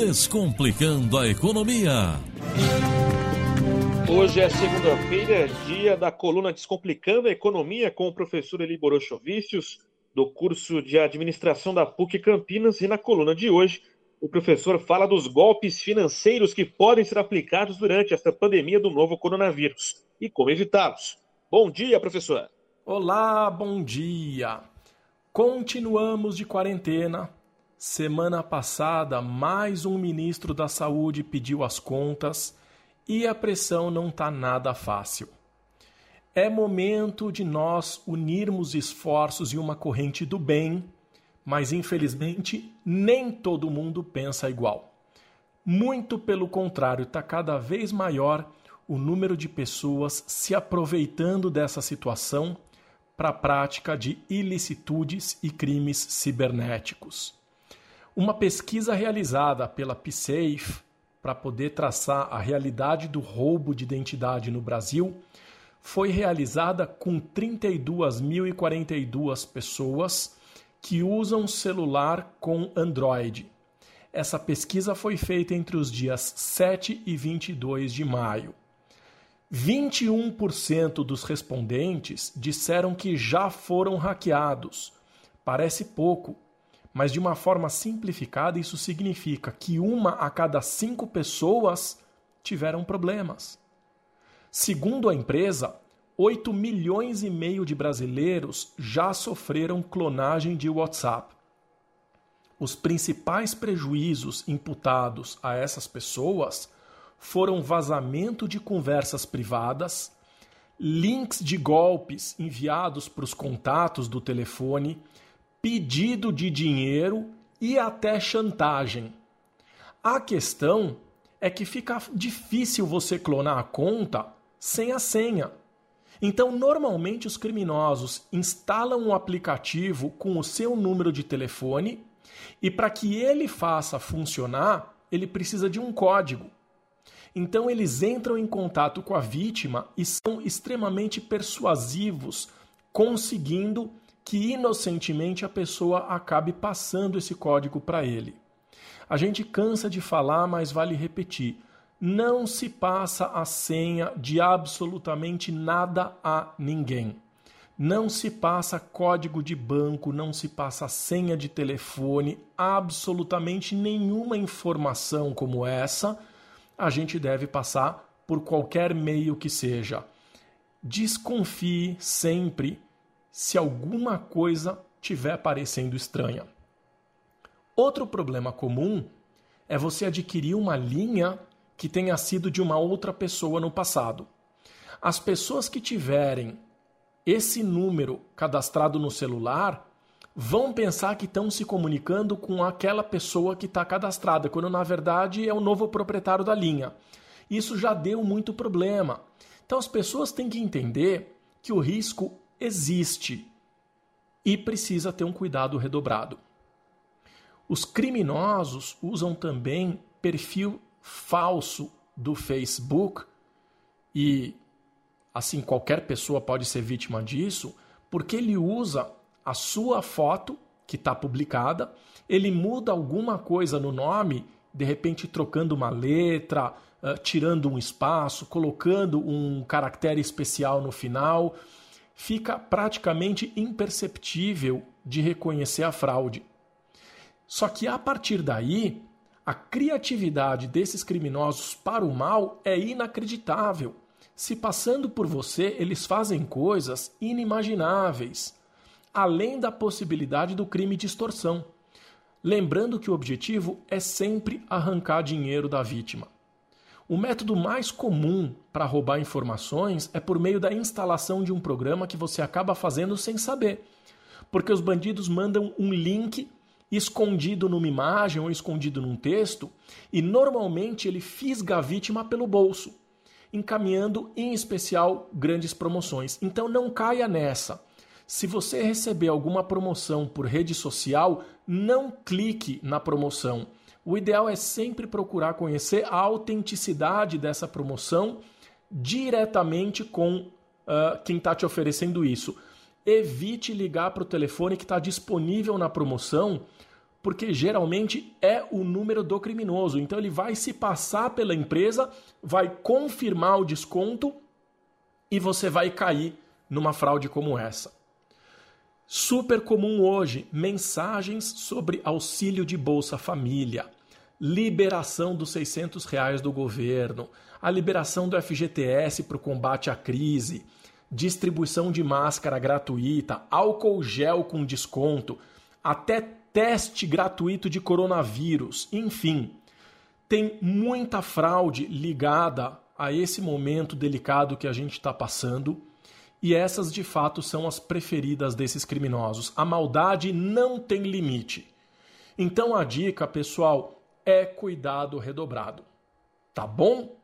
Descomplicando a Economia. Hoje é segunda-feira, dia da coluna Descomplicando a Economia com o professor Eli Borochovicius, do curso de Administração da PUC Campinas. E na coluna de hoje, o professor fala dos golpes financeiros que podem ser aplicados durante esta pandemia do novo coronavírus e como evitá-los. Bom dia, professor. Olá, bom dia. Continuamos de quarentena. Semana passada, mais um ministro da Saúde pediu as contas e a pressão não está nada fácil. É momento de nós unirmos esforços em uma corrente do bem, mas infelizmente nem todo mundo pensa igual. Muito pelo contrário, está cada vez maior o número de pessoas se aproveitando dessa situação para a prática de ilicitudes e crimes cibernéticos. Uma pesquisa realizada pela PSAFE para poder traçar a realidade do roubo de identidade no Brasil, foi realizada com 32.042 pessoas que usam celular com Android. Essa pesquisa foi feita entre os dias 7 e 22 de maio. 21% dos respondentes disseram que já foram hackeados. Parece pouco, mas de uma forma simplificada, isso significa que uma a cada cinco pessoas tiveram problemas. Segundo a empresa, 8 milhões e meio de brasileiros já sofreram clonagem de WhatsApp. Os principais prejuízos imputados a essas pessoas foram vazamento de conversas privadas, links de golpes enviados para os contatos do telefone, pedido de dinheiro e até chantagem. A questão é que fica difícil você clonar a conta sem a senha. Então, normalmente, os criminosos instalam um aplicativo com o seu número de telefone e, para que ele faça funcionar, ele precisa de um código. Então, eles entram em contato com a vítima e são extremamente persuasivos, conseguindo que inocentemente a pessoa acabe passando esse código para ele. A gente cansa de falar, mas vale repetir. Não se passa a senha de absolutamente nada a ninguém. Não se passa código de banco, não se passa senha de telefone, absolutamente nenhuma informação como essa a gente deve passar por qualquer meio que seja. Desconfie sempre se alguma coisa tiver parecendo estranha. Outro problema comum é você adquirir uma linha que tenha sido de uma outra pessoa no passado. As pessoas que tiverem esse número cadastrado no celular vão pensar que estão se comunicando com aquela pessoa que está cadastrada, quando na verdade é o novo proprietário da linha. Isso já deu muito problema. Então as pessoas têm que entender que o risco existe e precisa ter um cuidado redobrado. Os criminosos usam também perfil falso do Facebook e assim qualquer pessoa pode ser vítima disso, porque ele usa a sua foto que está publicada, ele muda alguma coisa no nome, de repente trocando uma letra, tirando um espaço, colocando um caractere especial no final fica praticamente imperceptível de reconhecer a fraude. Só que a partir daí, a criatividade desses criminosos para o mal é inacreditável. Se passando por você, eles fazem coisas inimagináveis, além da possibilidade do crime de extorsão. Lembrando que o objetivo é sempre arrancar dinheiro da vítima. O método mais comum para roubar informações é por meio da instalação de um programa que você acaba fazendo sem saber. Porque os bandidos mandam um link escondido numa imagem ou escondido num texto e normalmente ele fisga a vítima pelo bolso, encaminhando em especial grandes promoções. Então não caia nessa. Se você receber alguma promoção por rede social, não clique na promoção o ideal é sempre procurar conhecer a autenticidade dessa promoção diretamente com uh, quem está te oferecendo isso. Evite ligar para o telefone que está disponível na promoção, porque geralmente é o número do criminoso. Então ele vai se passar pela empresa, vai confirmar o desconto e você vai cair numa fraude como essa. Super comum hoje, mensagens sobre auxílio de Bolsa Família, liberação dos 600 reais do governo, a liberação do FGTS para o combate à crise, distribuição de máscara gratuita, álcool gel com desconto, até teste gratuito de coronavírus, enfim. Tem muita fraude ligada a esse momento delicado que a gente está passando. E essas de fato são as preferidas desses criminosos. A maldade não tem limite. Então a dica, pessoal, é cuidado redobrado. Tá bom?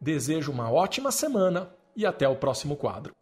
Desejo uma ótima semana e até o próximo quadro.